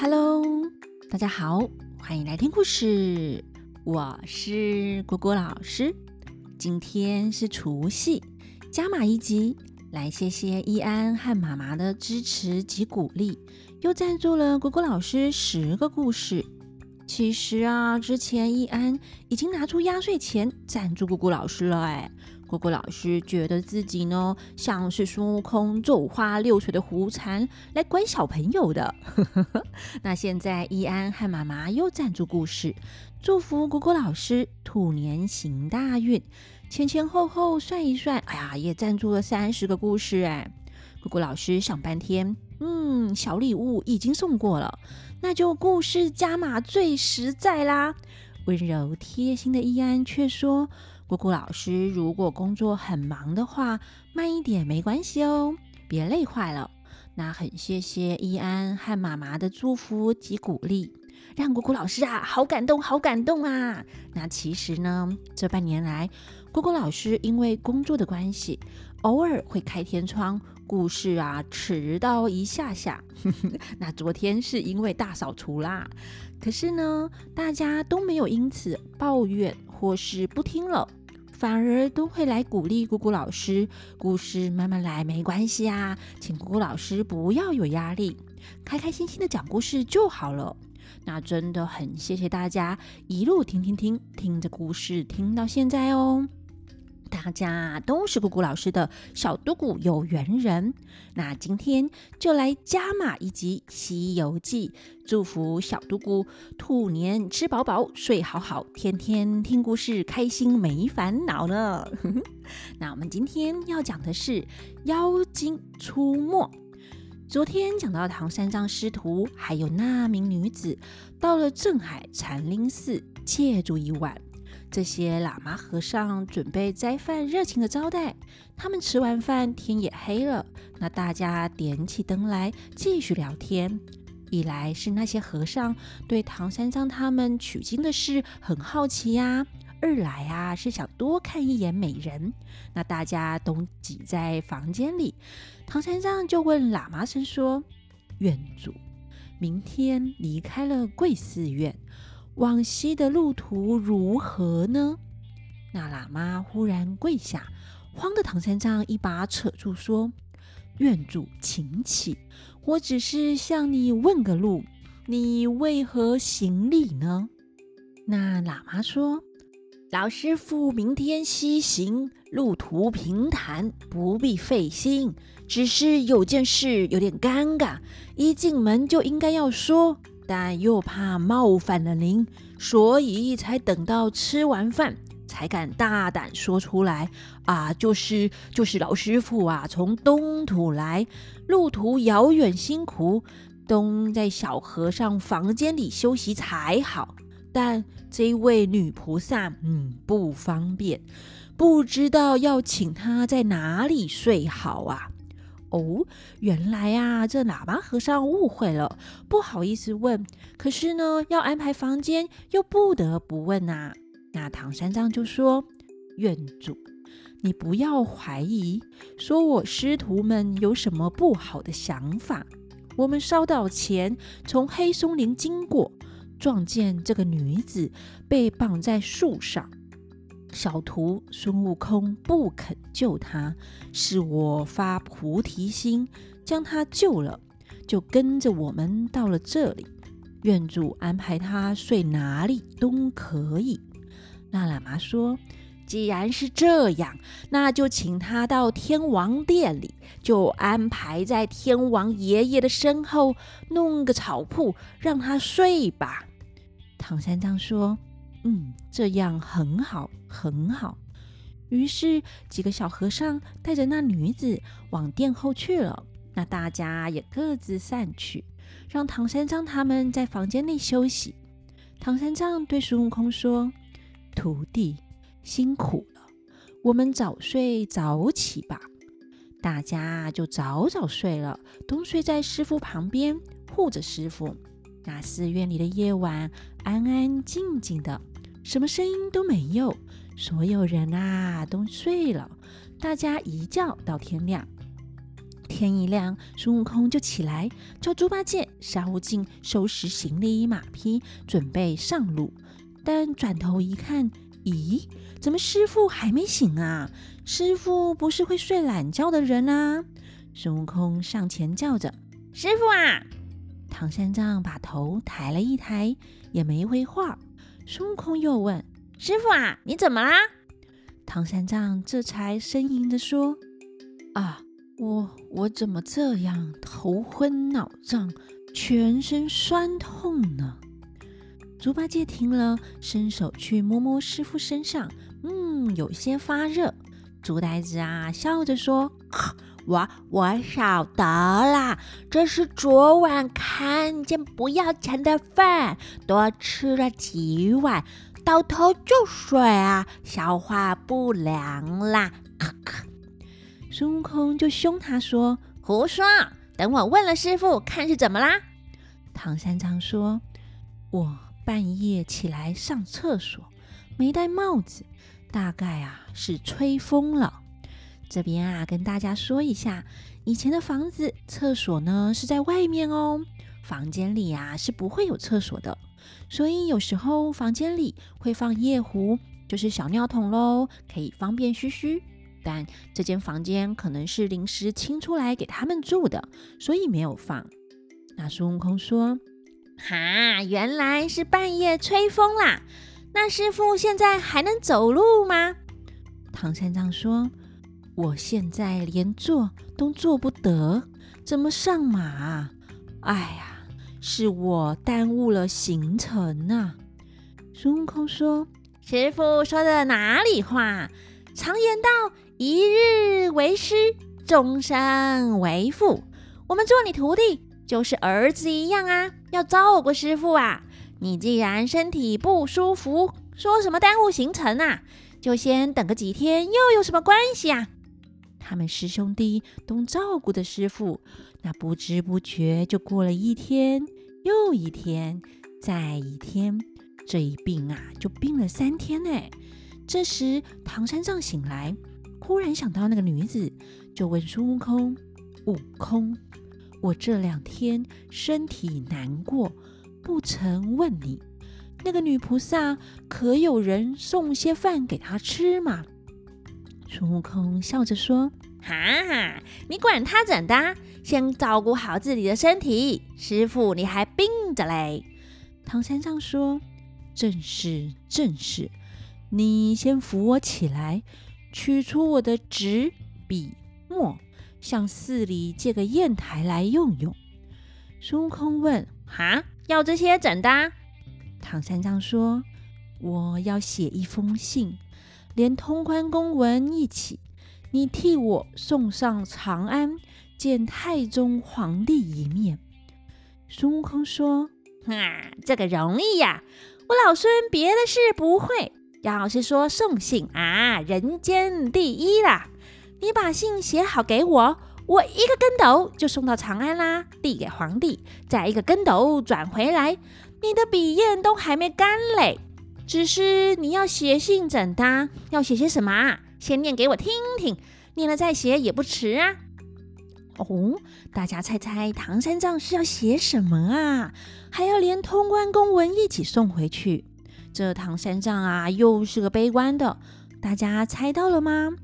Hello，大家好，欢迎来听故事。我是果果老师。今天是除夕，加码一集，来谢谢易安和妈妈的支持及鼓励，又赞助了果果老师十个故事。其实啊，之前易安已经拿出压岁钱赞助果果老师了，哎。果果老师觉得自己呢，像是孙悟空走花六水的狐禅来管小朋友的。那现在易安和妈妈又赞助故事，祝福果果老师兔年行大运。前前后后算一算，哎呀，也赞助了三十个故事哎。果果老师想半天，嗯，小礼物已经送过了，那就故事加码最实在啦。温柔贴心的易安却说。姑姑老师，如果工作很忙的话，慢一点没关系哦，别累坏了。那很谢谢易安和妈妈的祝福及鼓励，让姑姑老师啊好感动，好感动啊。那其实呢，这半年来，姑姑老师因为工作的关系，偶尔会开天窗，故事啊迟到一下下。那昨天是因为大扫除啦，可是呢，大家都没有因此抱怨或是不听了。反而都会来鼓励姑姑老师，故事慢慢来，没关系啊，请姑姑老师不要有压力，开开心心的讲故事就好了。那真的很谢谢大家一路听听听，听着故事听到现在哦。大家都是姑姑老师的小嘟咕有缘人，那今天就来加码一集《西游记》，祝福小嘟咕兔年吃饱饱、睡好好，天天听故事，开心没烦恼呢。那我们今天要讲的是妖精出没。昨天讲到唐三藏师徒还有那名女子到了镇海禅林寺借住一晚。这些喇嘛和尚准备斋饭，热情的招待他们。吃完饭，天也黑了，那大家点起灯来继续聊天。一来是那些和尚对唐三藏他们取经的事很好奇呀；二来啊是想多看一眼美人。那大家都挤在房间里，唐三藏就问喇嘛生说：“愿主，明天离开了贵寺院。”往西的路途如何呢？那喇嘛忽然跪下，慌得唐三藏一把扯住，说：“愿主请起，我只是向你问个路，你为何行礼呢？”那喇嘛说：“老师傅明天西行，路途平坦，不必费心。只是有件事有点尴尬，一进门就应该要说。”但又怕冒犯了您，所以才等到吃完饭才敢大胆说出来啊！就是就是老师傅啊，从东土来，路途遥远辛苦，东在小和尚房间里休息才好。但这位女菩萨，嗯，不方便，不知道要请她在哪里睡好啊？哦，原来啊，这喇嘛和尚误会了，不好意思问。可是呢，要安排房间，又不得不问啊。那唐三藏就说：“院主，你不要怀疑，说我师徒们有什么不好的想法。我们烧到前从黑松林经过，撞见这个女子被绑在树上。”小徒孙悟空不肯救他，是我发菩提心将他救了，就跟着我们到了这里。愿主安排他睡哪里都可以。那喇嘛说：“既然是这样，那就请他到天王殿里，就安排在天王爷爷的身后，弄个草铺让他睡吧。”唐三藏说。嗯，这样很好，很好。于是几个小和尚带着那女子往殿后去了。那大家也各自散去，让唐三藏他们在房间内休息。唐三藏对孙悟空说：“徒弟辛苦了，我们早睡早起吧。”大家就早早睡了，都睡在师傅旁边护着师傅。那寺院里的夜晚安安静静的。什么声音都没有，所有人啊都睡了。大家一觉到天亮，天一亮，孙悟空就起来，叫猪八戒、沙悟净收拾行李马匹，准备上路。但转头一看，咦，怎么师傅还没醒啊？师傅不是会睡懒觉的人啊！孙悟空上前叫着：“师傅啊！”唐三藏把头抬了一抬，也没回话。孙悟空又问：“师傅啊，你怎么啦？”唐三藏这才呻吟着说：“啊，我我怎么这样头昏脑胀，全身酸痛呢？”猪八戒听了，伸手去摸摸师傅身上，嗯，有些发热。猪呆子啊，笑着说：“我我晓得啦，这是昨晚看见不要钱的饭，多吃了几碗，倒头就睡啊，消化不良啦。”咳咳。孙悟空就凶他说：“胡说！等我问了师傅，看是怎么啦。”唐三藏说：“我。”半夜起来上厕所，没戴帽子，大概啊是吹风了。这边啊跟大家说一下，以前的房子厕所呢是在外面哦，房间里啊是不会有厕所的，所以有时候房间里会放夜壶，就是小尿桶喽，可以方便嘘嘘。但这间房间可能是临时清出来给他们住的，所以没有放。那孙悟空说。哈，原来是半夜吹风啦！那师傅现在还能走路吗？唐三藏说：“我现在连坐都坐不得，怎么上马？哎呀，是我耽误了行程呐！”孙悟空说：“师傅说的哪里话？常言道，一日为师，终身为父。我们做你徒弟。”就是儿子一样啊，要照顾师傅啊。你既然身体不舒服，说什么耽误行程啊？就先等个几天，又有什么关系啊？他们师兄弟都照顾的师傅，那不知不觉就过了一天又一天，再一天，这一病啊，就病了三天呢。这时唐三藏醒来，忽然想到那个女子，就问孙悟空：“悟空。”我这两天身体难过，不曾问你，那个女菩萨可有人送些饭给她吃吗？孙悟空笑着说：“哈哈，你管他怎的？先照顾好自己的身体。师傅，你还病着嘞。”唐三藏说：“正是，正是。你先扶我起来，取出我的纸笔墨。”向寺里借个砚台来用用。孙悟空问：“哈，要这些怎的？”唐三藏说：“我要写一封信，连通关公文一起，你替我送上长安，见太宗皇帝一面。”孙悟空说：“哈，这个容易呀，我老孙别的事不会，要是说送信啊，人间第一啦。”你把信写好给我，我一个跟斗就送到长安啦，递给皇帝，再一个跟斗转回来。你的笔砚都还没干嘞，只是你要写信怎的？要写些什么啊？先念给我听听，念了再写也不迟啊。哦，大家猜猜唐三藏是要写什么啊？还要连通关公文一起送回去？这唐三藏啊，又是个悲观的，大家猜到了吗？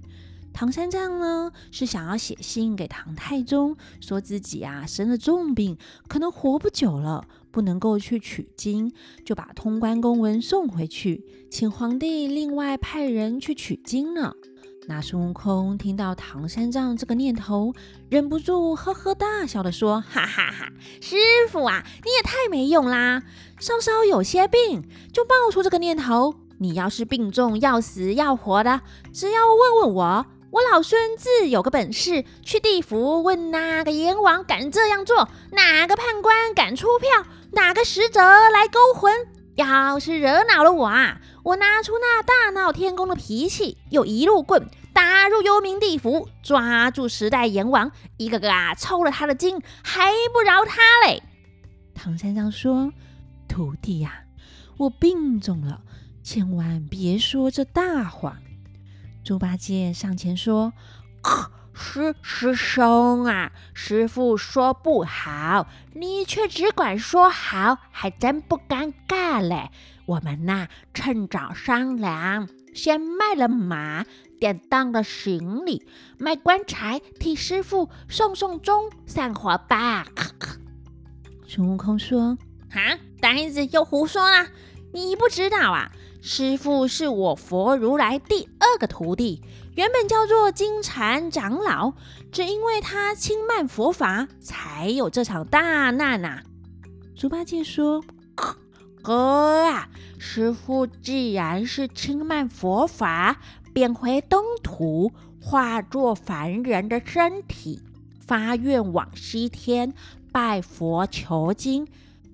唐三藏呢，是想要写信给唐太宗，说自己啊生了重病，可能活不久了，不能够去取经，就把通关公文送回去，请皇帝另外派人去取经呢。那孙悟空听到唐三藏这个念头，忍不住呵呵大笑的说：“哈哈哈，师傅啊，你也太没用啦！稍稍有些病，就冒出这个念头。你要是病重要死要活的，只要问问我。”我老孙自有个本事，去地府问哪个阎王敢这样做，哪个判官敢出票，哪个使者来勾魂。要是惹恼了我啊，我拿出那大闹天宫的脾气，又一路棍打入幽冥地府，抓住十代阎王，一个个啊抽了他的筋，还不饶他嘞。唐三藏说：“徒弟呀，我病重了，千万别说这大话。”猪八戒上前说：“咳 师师兄啊，师傅说不好，你却只管说好，还真不尴尬嘞。我们呐，趁早商量，先卖了马，典当了行李，卖棺材，替师傅送送终，散伙吧。孙悟空说：“啊，呆子又胡说啦！你不知道啊，师傅是我佛如来第二个徒弟。”原本叫做金蝉长老，只因为他轻慢佛法，才有这场大难呐。猪八戒说：“哥啊，师傅既然是轻慢佛法，便回东土，化作凡人的身体，发愿往西天拜佛求经，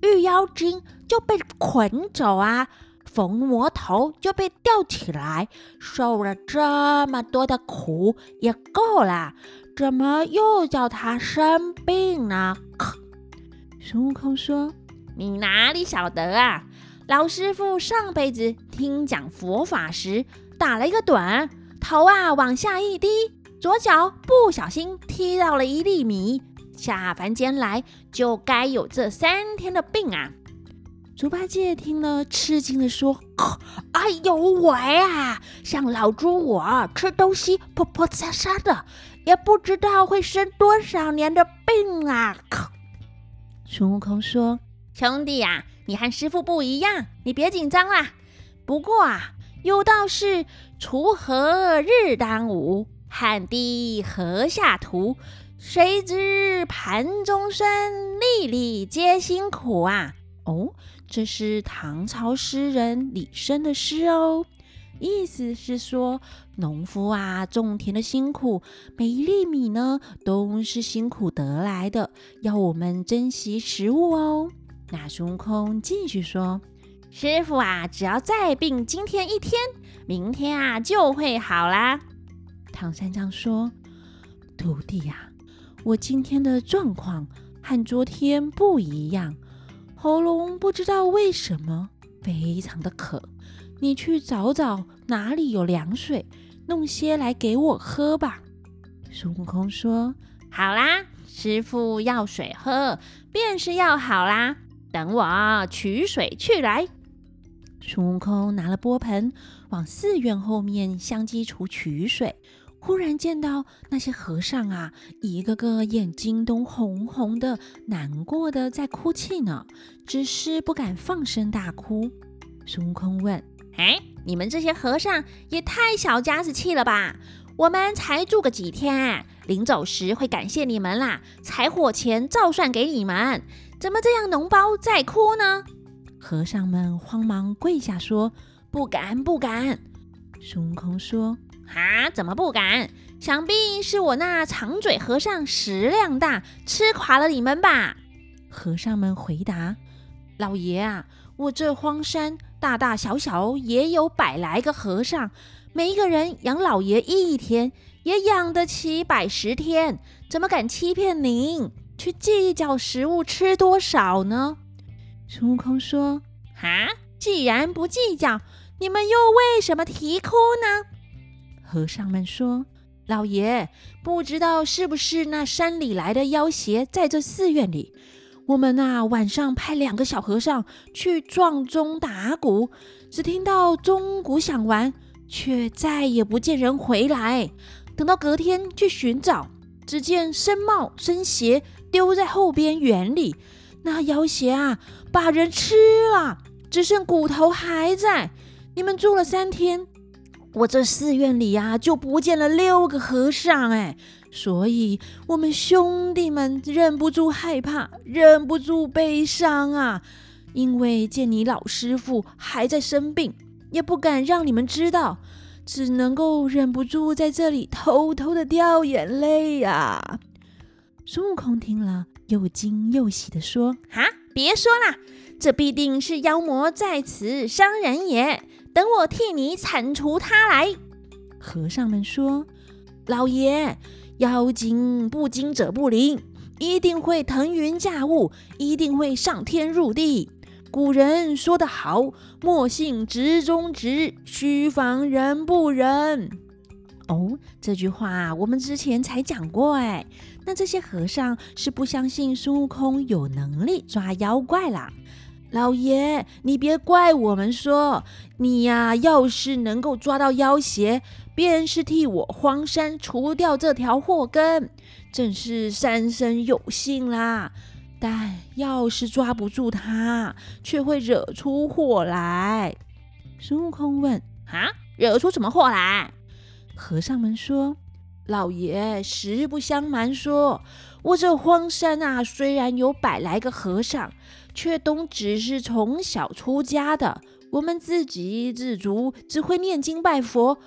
遇妖精就被捆走啊。”逢魔头就被吊起来，受了这么多的苦也够了，怎么又叫他生病呢？孙悟空说：“你哪里晓得啊？老师傅上辈子听讲佛法时打了一个盹，头啊往下一低，左脚不小心踢到了一粒米，下凡间来就该有这三天的病啊！”猪八戒听了，吃惊的说：“哎呦喂啊！像老猪我吃东西泼泼擦擦的，也不知道会生多少年的病啊！”孙悟空说：“兄弟呀，你和师傅不一样，你别紧张啦。不过啊，有道是锄禾日当午，汗滴禾下土。谁知盘中餐，粒粒皆辛苦啊！”哦。这是唐朝诗人李绅的诗哦，意思是说，农夫啊种田的辛苦，每一粒米呢都是辛苦得来的，要我们珍惜食物哦。那孙悟空继续说：“师傅啊，只要再病今天一天，明天啊就会好啦。”唐三藏说：“徒弟呀，我今天的状况和昨天不一样。”喉咙不知道为什么非常的渴，你去找找哪里有凉水，弄些来给我喝吧。孙悟空说：“好啦，师傅要水喝，便是要好啦。等我取水去来。”孙悟空拿了钵盆，往寺院后面香积处取水。忽然见到那些和尚啊，一个个眼睛都红红的，难过的在哭泣呢，只是不敢放声大哭。孙悟空问：“哎，你们这些和尚也太小家子气了吧？我们才住个几天，临走时会感谢你们啦，柴火钱照算给你们，怎么这样脓包在哭呢？”和尚们慌忙跪下说：“不敢，不敢。”孙悟空说。啊！怎么不敢？想必是我那长嘴和尚食量大，吃垮了你们吧？和尚们回答：“老爷啊，我这荒山大大小小也有百来个和尚，每一个人养老爷一天，也养得起百十天，怎么敢欺骗您，去计较食物吃多少呢？”孙悟空说：“啊，既然不计较，你们又为什么啼哭呢？”和尚们说：“老爷，不知道是不是那山里来的妖邪在这寺院里。我们呐，晚上派两个小和尚去撞钟打鼓，只听到钟鼓响完，却再也不见人回来。等到隔天去寻找，只见僧帽僧鞋丢在后边园里。那妖邪啊，把人吃了，只剩骨头还在。你们住了三天。”我这寺院里呀，就不见了六个和尚哎，所以我们兄弟们忍不住害怕，忍不住悲伤啊。因为见你老师傅还在生病，也不敢让你们知道，只能够忍不住在这里偷偷的掉眼泪呀。孙悟空听了，又惊又喜的说：“哈，别说啦，这必定是妖魔在此伤人也。”等我替你铲除他来。和尚们说：“老爷，妖精不惊者不灵，一定会腾云驾雾，一定会上天入地。古人说得好，莫信直中直，须防人不仁。”哦，这句话我们之前才讲过哎。那这些和尚是不相信孙悟空有能力抓妖怪啦。老爷，你别怪我们说你呀，要是能够抓到妖邪，便是替我荒山除掉这条祸根，真是三生有幸啦。但要是抓不住他，却会惹出祸来。孙悟空问：“啊，惹出什么祸来？”和尚们说：“老爷，实不相瞒，说我这荒山啊，虽然有百来个和尚，却都只是从小出家的。我们自给自足，只会念经拜佛。”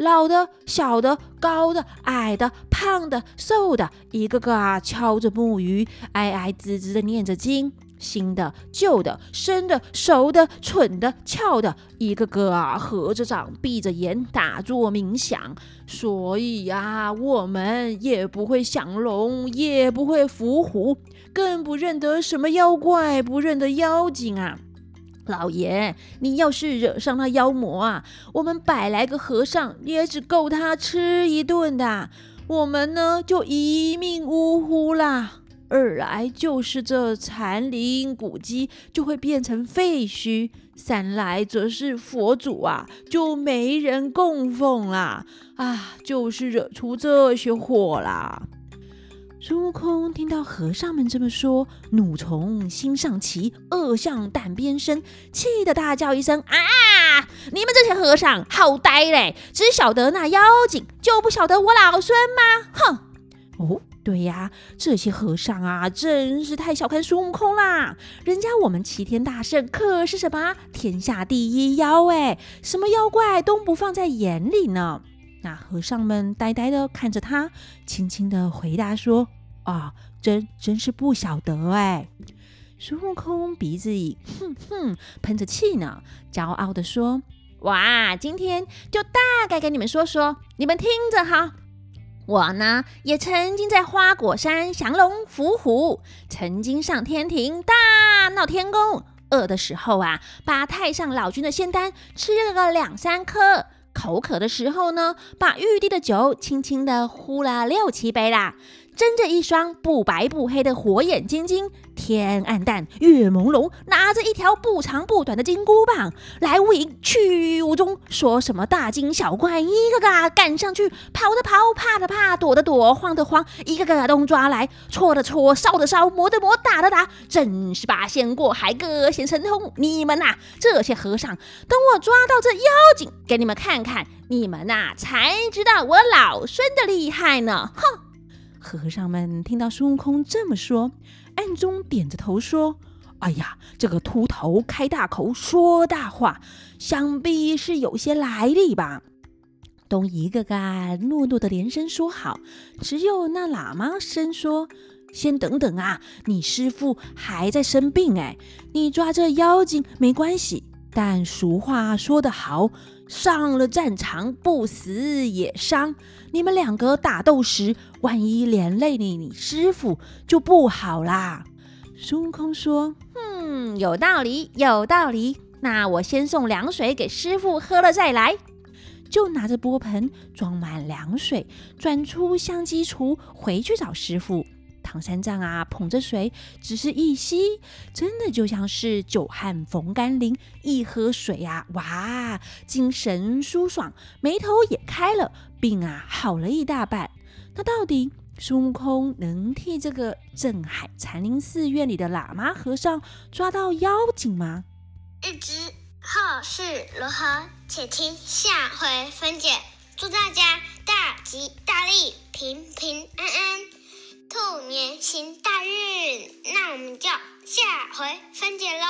老的、小的、高的、矮的、胖的、瘦的，一个个啊，敲着木鱼，哀哀滋滋的念着经。新的、旧的、生的、熟的、蠢的、俏的，一个个啊，合着掌，闭着眼，打坐冥想。所以呀，我们也不会降龙，也不会伏虎，更不认得什么妖怪，不认得妖精啊。老爷，你要是惹上那妖魔啊，我们百来个和尚也只够他吃一顿的，我们呢就一命呜呼啦。二来就是这残灵古迹就会变成废墟，三来则是佛祖啊就没人供奉啦，啊，就是惹出这些祸啦。孙悟空听到和尚们这么说，怒从心上起，恶向胆边生，气得大叫一声：“啊！你们这些和尚好呆嘞，只晓得那妖精，就不晓得我老孙吗？哼！”哦，对呀，这些和尚啊，真是太小看孙悟空啦！人家我们齐天大圣可是什么天下第一妖哎，什么妖怪都不放在眼里呢。那和尚们呆呆的看着他，轻轻的回答说：“啊，真真是不晓得哎。”孙悟空鼻子里哼哼喷着气呢，骄傲的说：“哇，今天就大概跟你们说说，你们听着哈。我呢，也曾经在花果山降龙伏虎，曾经上天庭大闹天宫，饿的时候啊，把太上老君的仙丹吃了个两三颗。”口渴的时候呢，把玉帝的酒轻轻的呼了六七杯啦。睁着一双不白不黑的火眼金睛，天暗淡，月朦胧，拿着一条不长不短的金箍棒来无影去无踪，说什么大惊小怪，一个个赶上去，跑的跑，怕的怕，躲的躲，慌的慌，一个个东抓来，戳的戳，烧的烧，磨的磨，打的打，真是八仙过海，各显神通。你们呐，这些和尚，等我抓到这妖精，给你们看看，你们呐才知道我老孙的厉害呢！哼。和尚们听到孙悟空这么说，暗中点着头说：“哎呀，这个秃头开大口说大话，想必是有些来历吧？”东一个个诺诺的连声说好。只有那喇嘛声说：“先等等啊，你师傅还在生病哎，你抓这妖精没关系。但俗话说得好。”上了战场不死也伤，你们两个打斗时，万一连累你，你师傅就不好啦。孙悟空说：“嗯，有道理，有道理。那我先送凉水给师傅喝了再来。”就拿着钵盆装满凉水，转出香积厨，回去找师傅。唐三藏啊，捧着水，只是一吸，真的就像是久旱逢甘霖，一喝水啊，哇，精神舒爽，眉头也开了，病啊好了一大半。那到底孙悟空能替这个镇海禅林寺院里的喇嘛和尚抓到妖精吗？日知后事如何，且听下回分解。祝大家大吉大利，平平安安。兔年行大运那我们就下回分解喽